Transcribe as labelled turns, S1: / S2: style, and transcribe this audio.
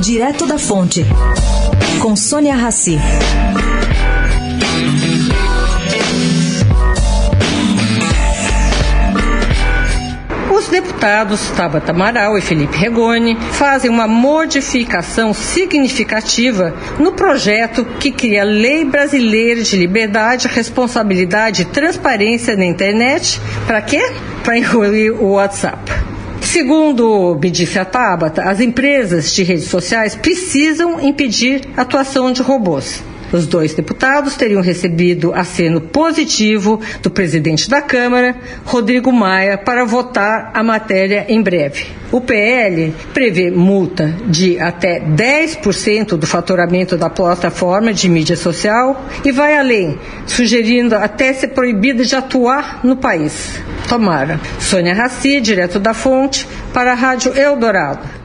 S1: Direto da Fonte, com Sônia Rassi.
S2: Os deputados Tabata Amaral e Felipe Regoni fazem uma modificação significativa no projeto que cria a Lei Brasileira de Liberdade, Responsabilidade e Transparência na Internet. Para quê? Para incluir o WhatsApp. Segundo me disse a Tabata, as empresas de redes sociais precisam impedir a atuação de robôs. Os dois deputados teriam recebido aceno positivo do presidente da Câmara, Rodrigo Maia, para votar a matéria em breve. O PL prevê multa de até 10% do faturamento da plataforma de mídia social e vai além, sugerindo até ser proibida de atuar no país. Tomara. Sônia Raci, direto da fonte, para a Rádio Eldorado.